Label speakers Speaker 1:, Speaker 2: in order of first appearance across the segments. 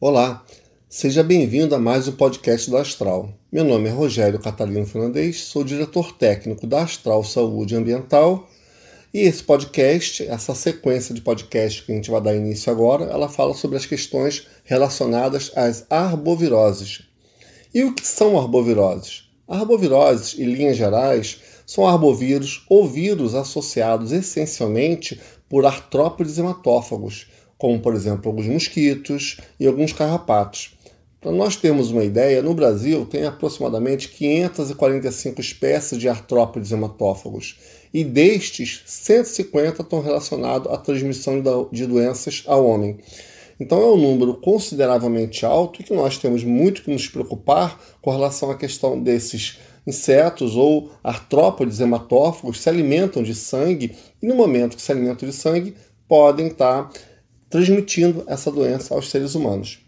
Speaker 1: Olá, seja bem-vindo a mais um podcast da Astral. Meu nome é Rogério Catalino Fernandes, sou diretor técnico da Astral Saúde Ambiental e esse podcast, essa sequência de podcast que a gente vai dar início agora, ela fala sobre as questões relacionadas às arboviroses. E o que são arboviroses? Arboviroses, em linhas gerais, são arbovírus ou vírus associados essencialmente por artrópodes hematófagos, como por exemplo alguns mosquitos e alguns carrapatos. Para nós termos uma ideia, no Brasil tem aproximadamente 545 espécies de artrópodes hematófagos e destes, 150 estão relacionados à transmissão de doenças ao homem. Então é um número consideravelmente alto e que nós temos muito que nos preocupar com relação à questão desses insetos ou artrópodes hematófagos se alimentam de sangue e no momento que se alimentam de sangue podem estar transmitindo essa doença aos seres humanos.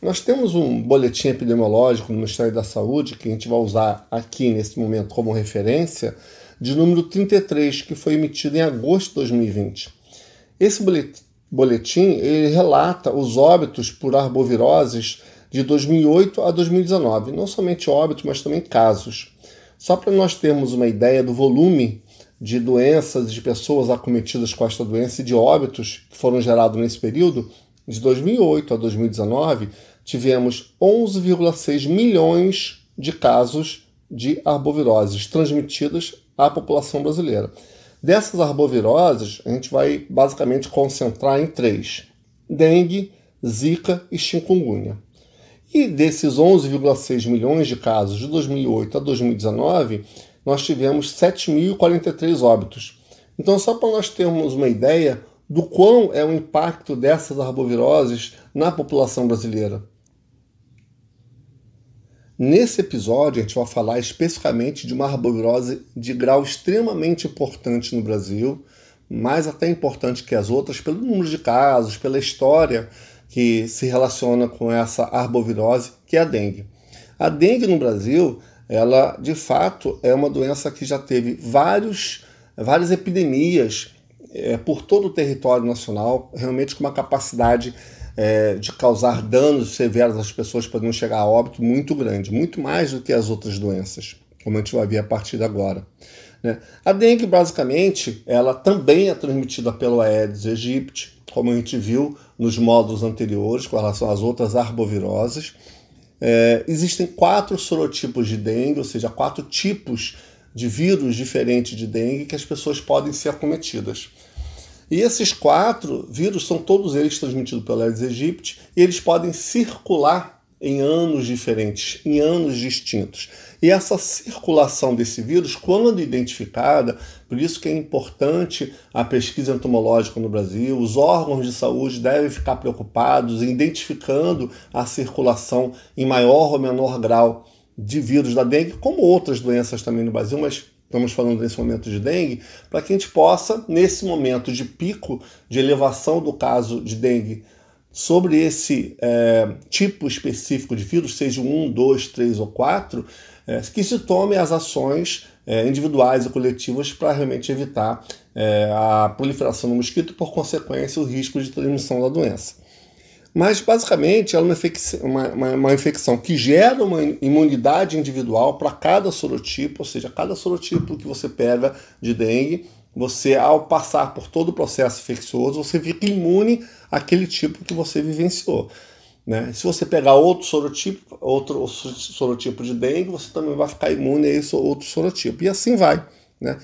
Speaker 1: Nós temos um boletim epidemiológico no Ministério da Saúde, que a gente vai usar aqui nesse momento como referência, de número 33, que foi emitido em agosto de 2020. Esse boletim ele relata os óbitos por arboviroses de 2008 a 2019, não somente óbitos, mas também casos. Só para nós termos uma ideia do volume de doenças de pessoas acometidas com esta doença e de óbitos que foram gerados nesse período, de 2008 a 2019, tivemos 11,6 milhões de casos de arboviroses transmitidas à população brasileira. Dessas arboviroses, a gente vai basicamente concentrar em três: dengue, zika e chikungunya. E desses 11,6 milhões de casos de 2008 a 2019, nós tivemos 7.043 óbitos. Então, só para nós termos uma ideia do quão é o impacto dessas arboviroses na população brasileira. Nesse episódio, a gente vai falar especificamente de uma arbovirose de grau extremamente importante no Brasil, mais até importante que as outras, pelo número de casos, pela história que se relaciona com essa arbovirose, que é a dengue. A dengue no Brasil ela de fato é uma doença que já teve vários, várias epidemias é, por todo o território nacional, realmente com uma capacidade é, de causar danos severos às pessoas, podendo chegar a óbito muito grande, muito mais do que as outras doenças, como a gente vai ver a partir de agora. Né? A dengue, basicamente, ela também é transmitida pelo Aedes aegypti, como a gente viu nos módulos anteriores com relação às outras arboviroses. É, existem quatro sorotipos de dengue, ou seja, quatro tipos de vírus diferentes de dengue que as pessoas podem ser acometidas. E esses quatro vírus são todos eles transmitidos pelo Aedes aegypti e eles podem circular em anos diferentes, em anos distintos. E essa circulação desse vírus, quando identificada, por isso que é importante a pesquisa entomológica no Brasil, os órgãos de saúde devem ficar preocupados identificando a circulação em maior ou menor grau de vírus da dengue, como outras doenças também no Brasil, mas estamos falando nesse momento de dengue, para que a gente possa, nesse momento de pico de elevação do caso de dengue sobre esse é, tipo específico de vírus, seja um, dois, três ou quatro, é, que se tome as ações é, individuais e coletivas para realmente evitar é, a proliferação do mosquito e, por consequência, o risco de transmissão da doença. Mas, basicamente, ela é uma infecção, uma, uma, uma infecção que gera uma imunidade individual para cada sorotipo, ou seja, cada sorotipo que você pega de dengue, você, ao passar por todo o processo infeccioso, você fica imune àquele tipo que você vivenciou. Né? Se você pegar outro sorotipo, outro sorotipo de dengue, você também vai ficar imune a esse outro sorotipo. E assim vai. Né?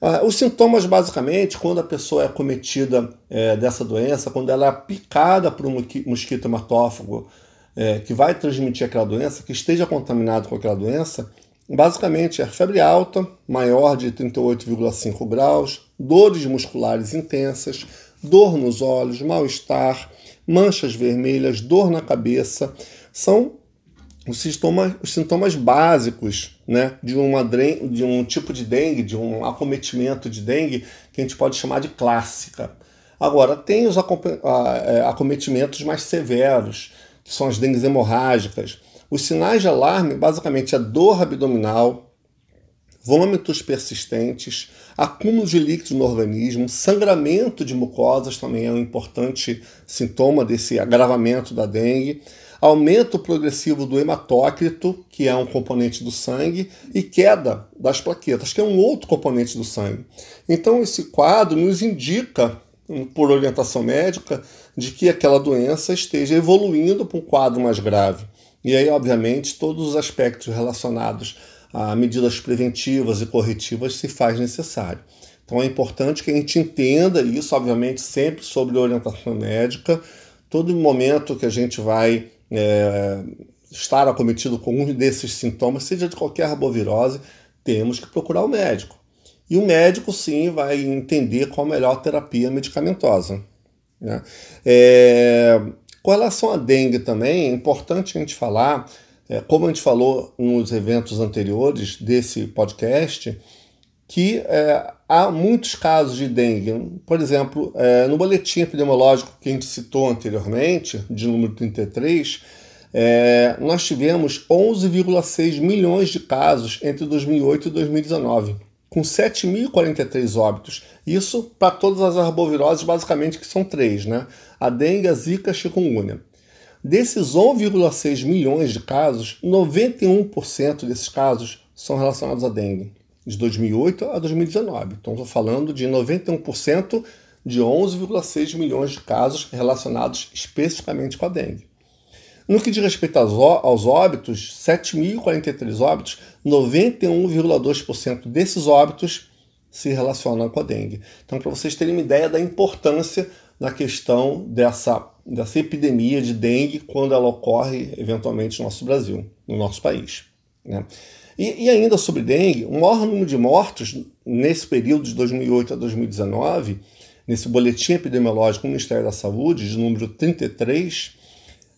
Speaker 1: Ah, os sintomas, basicamente, quando a pessoa é acometida é, dessa doença, quando ela é picada por um mosquito hematófago é, que vai transmitir aquela doença, que esteja contaminado com aquela doença, Basicamente é febre alta, maior de 38,5 graus, dores musculares intensas, dor nos olhos, mal-estar, manchas vermelhas, dor na cabeça, são os sintomas, os sintomas básicos né, de, uma, de um tipo de dengue, de um acometimento de dengue, que a gente pode chamar de clássica. Agora, tem os é, acometimentos mais severos, que são as dengues hemorrágicas, os sinais de alarme, basicamente, a dor abdominal, vômitos persistentes, acúmulo de líquidos no organismo, sangramento de mucosas também é um importante sintoma desse agravamento da dengue, aumento progressivo do hematócrito, que é um componente do sangue, e queda das plaquetas, que é um outro componente do sangue. Então, esse quadro nos indica, por orientação médica, de que aquela doença esteja evoluindo para um quadro mais grave. E aí, obviamente, todos os aspectos relacionados a medidas preventivas e corretivas se faz necessário. Então é importante que a gente entenda isso, obviamente, sempre sobre orientação médica. Todo momento que a gente vai é, estar acometido com um desses sintomas, seja de qualquer arbovirose, temos que procurar o médico. E o médico, sim, vai entender qual a melhor terapia medicamentosa. Né? É, com relação à dengue também, é importante a gente falar, é, como a gente falou nos eventos anteriores desse podcast, que é, há muitos casos de dengue. Por exemplo, é, no boletim epidemiológico que a gente citou anteriormente, de número 33, é, nós tivemos 11,6 milhões de casos entre 2008 e 2019, com 7.043 óbitos. Isso para todas as arboviroses, basicamente, que são três, né? A dengue, a zika a chikungunya. Desses 11,6 milhões de casos, 91% desses casos são relacionados à dengue de 2008 a 2019. Então, estou falando de 91% de 11,6 milhões de casos relacionados especificamente com a dengue. No que diz respeito aos óbitos, 7.043 óbitos, 91,2% desses óbitos se relacionam com a dengue. Então, para vocês terem uma ideia da importância da questão dessa, dessa epidemia de dengue quando ela ocorre eventualmente no nosso Brasil, no nosso país. Né? E, e, ainda sobre dengue, o maior número de mortos nesse período de 2008 a 2019, nesse boletim epidemiológico do Ministério da Saúde, de número 33,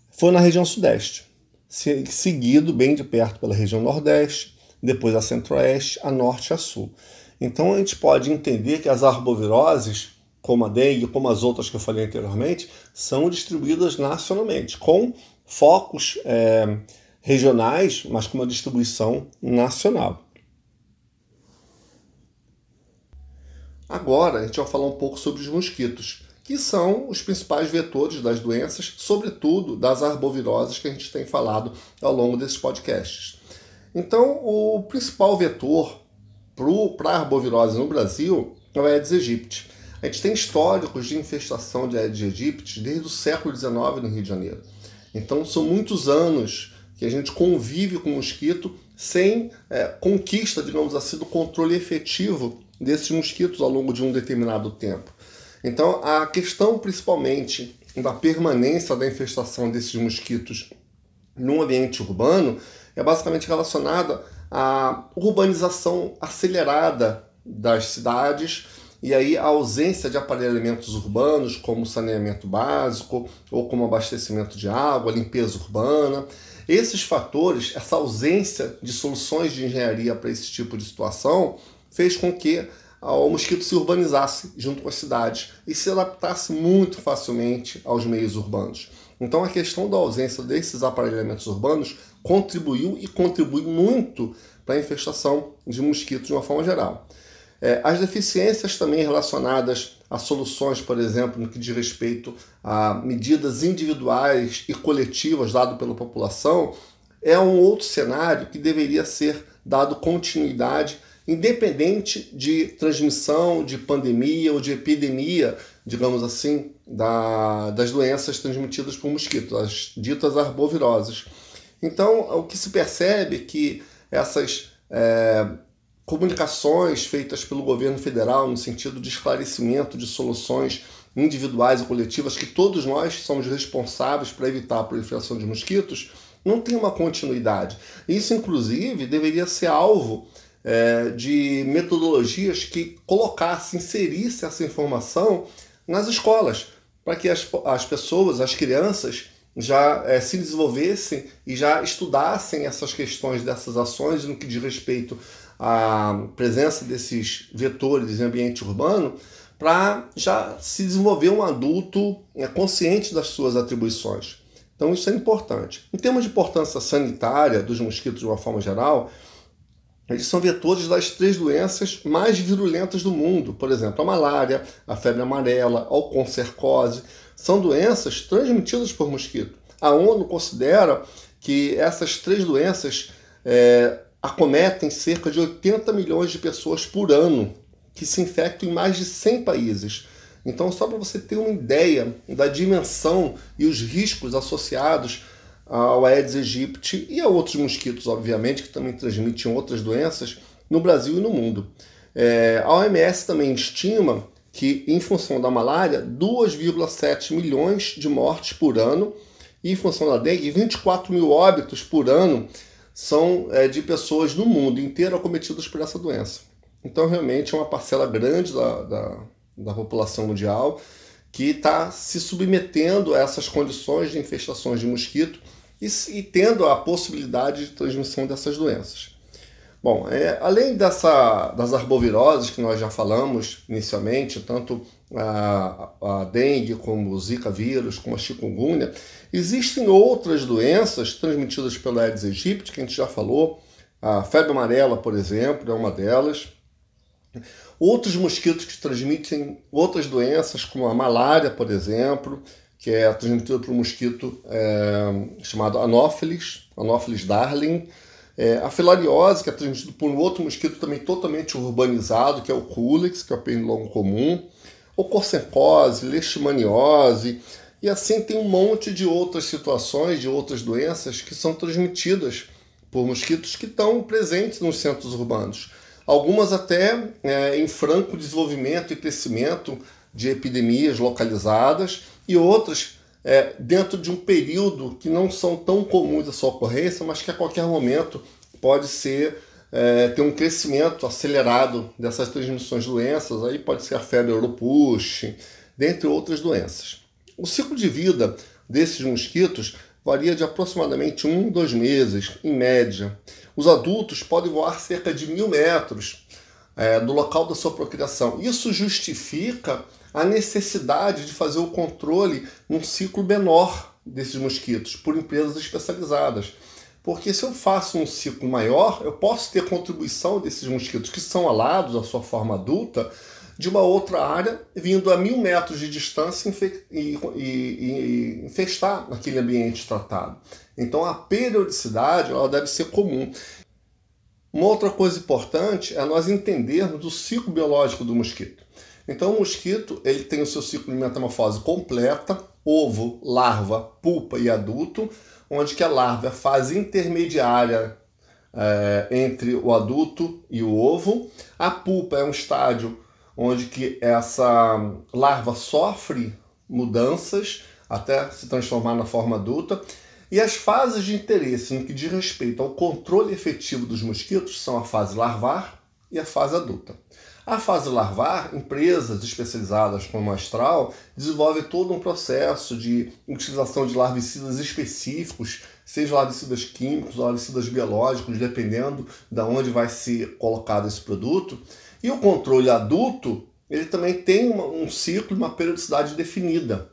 Speaker 1: foi na região sudeste, seguido bem de perto pela região nordeste, depois a centro-oeste, a norte e a sul. Então a gente pode entender que as arboviroses, como a dengue, como as outras que eu falei anteriormente, são distribuídas nacionalmente, com focos é, regionais, mas com uma distribuição nacional. Agora a gente vai falar um pouco sobre os mosquitos, que são os principais vetores das doenças, sobretudo das arboviroses que a gente tem falado ao longo desses podcasts. Então, o principal vetor para a arbovirose no Brasil é o Aedes aegypti. A gente tem históricos de infestação de Aedes aegypti desde o século XIX no Rio de Janeiro. Então, são muitos anos que a gente convive com o mosquito sem é, conquista, digamos assim, do controle efetivo desses mosquitos ao longo de um determinado tempo. Então, a questão principalmente da permanência da infestação desses mosquitos no ambiente urbano é basicamente relacionada à urbanização acelerada das cidades e aí a ausência de aparelhamentos urbanos, como saneamento básico ou como abastecimento de água, limpeza urbana. Esses fatores, essa ausência de soluções de engenharia para esse tipo de situação, fez com que o mosquito se urbanizasse junto com as cidades e se adaptasse muito facilmente aos meios urbanos. Então a questão da ausência desses aparelhamentos urbanos contribuiu e contribui muito para a infestação de mosquitos de uma forma geral. É, as deficiências também relacionadas a soluções, por exemplo, no que diz respeito a medidas individuais e coletivas dado pela população, é um outro cenário que deveria ser dado continuidade, independente de transmissão de pandemia ou de epidemia, digamos assim, da, das doenças transmitidas por mosquitos, as ditas arboviroses. Então, o que se percebe é que essas é, comunicações feitas pelo governo federal no sentido de esclarecimento de soluções individuais e coletivas que todos nós somos responsáveis para evitar a proliferação de mosquitos, não tem uma continuidade. Isso, inclusive, deveria ser alvo é, de metodologias que colocassem, inserissem essa informação nas escolas, para que as, as pessoas, as crianças, já é, se desenvolvessem e já estudassem essas questões dessas ações no que diz respeito a presença desses vetores em ambiente urbano para já se desenvolver um adulto é, consciente das suas atribuições. Então isso é importante. Em termos de importância sanitária dos mosquitos de uma forma geral, eles são vetores das três doenças mais virulentas do mundo, por exemplo, a malária, a febre amarela, a oncocercose, são doenças transmitidas por mosquito. A ONU considera que essas três doenças é, acometem cerca de 80 milhões de pessoas por ano, que se infectam em mais de 100 países. Então, só para você ter uma ideia da dimensão e os riscos associados ao Aedes aegypti e a outros mosquitos, obviamente, que também transmitem outras doenças no Brasil e no mundo. É, a OMS também estima que, em função da malária, 2,7 milhões de mortes por ano, e em função da dengue, 24 mil óbitos por ano são é, de pessoas no mundo inteiro acometidas por essa doença. Então, realmente, é uma parcela grande da, da, da população mundial que está se submetendo a essas condições de infestações de mosquito e, e tendo a possibilidade de transmissão dessas doenças. Bom, é, além dessa, das arboviroses que nós já falamos inicialmente, tanto a, a dengue como o zika vírus, como a chikungunya, existem outras doenças transmitidas pelo Aedes aegypti, que a gente já falou, a febre amarela, por exemplo, é uma delas. Outros mosquitos que transmitem outras doenças, como a malária, por exemplo, que é transmitida por um mosquito é, chamado Anopheles, Anopheles darling. É, a filariose, que é transmitida por um outro mosquito também totalmente urbanizado, que é o Culex, que é o pernilongo comum. Ocorcencose, leishmaniose, e assim tem um monte de outras situações, de outras doenças que são transmitidas por mosquitos que estão presentes nos centros urbanos. Algumas até é, em franco desenvolvimento e crescimento de epidemias localizadas, e outras é, dentro de um período que não são tão comuns a sua ocorrência, mas que a qualquer momento pode ser é, ter um crescimento acelerado dessas transmissões de doenças, aí pode ser a febre europush, dentre outras doenças. O ciclo de vida desses mosquitos varia de aproximadamente um, dois meses, em média. Os adultos podem voar cerca de mil metros é, do local da sua procriação. Isso justifica a necessidade de fazer o controle num ciclo menor desses mosquitos por empresas especializadas. Porque se eu faço um ciclo maior, eu posso ter contribuição desses mosquitos que são alados, a sua forma adulta, de uma outra área, vindo a mil metros de distância e, e, e infestar aquele ambiente tratado. Então a periodicidade ela deve ser comum. Uma outra coisa importante é nós entendermos o ciclo biológico do mosquito. Então o mosquito ele tem o seu ciclo de metamorfose completa, ovo, larva, pulpa e adulto, onde que a larva é a fase intermediária é, entre o adulto e o ovo. A pulpa é um estádio onde que essa larva sofre mudanças até se transformar na forma adulta. E as fases de interesse no que diz respeito ao controle efetivo dos mosquitos são a fase larvar e a fase adulta. A fase larvar, empresas especializadas como a Astral desenvolvem todo um processo de utilização de larvicidas específicos, seja larvicidas químicos ou larvicidas biológicos, dependendo de onde vai ser colocado esse produto. E o controle adulto, ele também tem uma, um ciclo, uma periodicidade definida.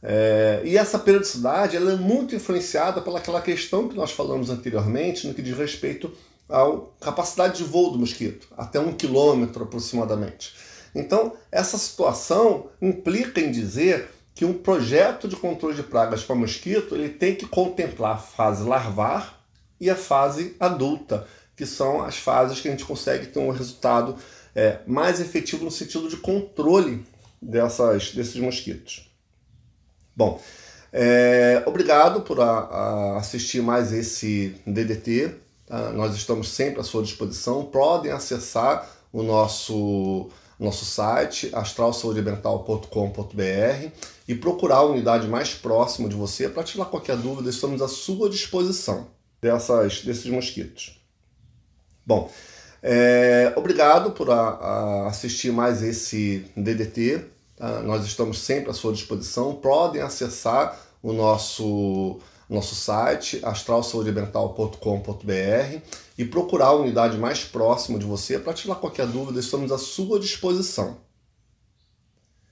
Speaker 1: É, e essa periodicidade ela é muito influenciada pelaquela questão que nós falamos anteriormente, no que diz respeito a capacidade de voo do mosquito, até um quilômetro aproximadamente. Então, essa situação implica em dizer que um projeto de controle de pragas para mosquito ele tem que contemplar a fase larvar e a fase adulta, que são as fases que a gente consegue ter um resultado é, mais efetivo no sentido de controle dessas, desses mosquitos. Bom, é, obrigado por a, a assistir mais esse DDT. Tá? Nós estamos sempre à sua disposição. Podem acessar o nosso, nosso site astralsaudemental.com.br e procurar a unidade mais próxima de você para tirar qualquer dúvida. Estamos à sua disposição dessas, desses mosquitos. Bom, é, obrigado por a, a assistir mais esse DDT. Tá? Nós estamos sempre à sua disposição. Podem acessar o nosso nosso site astralsaudemental.com.br e procurar a unidade mais próxima de você para tirar qualquer dúvida, estamos à sua disposição.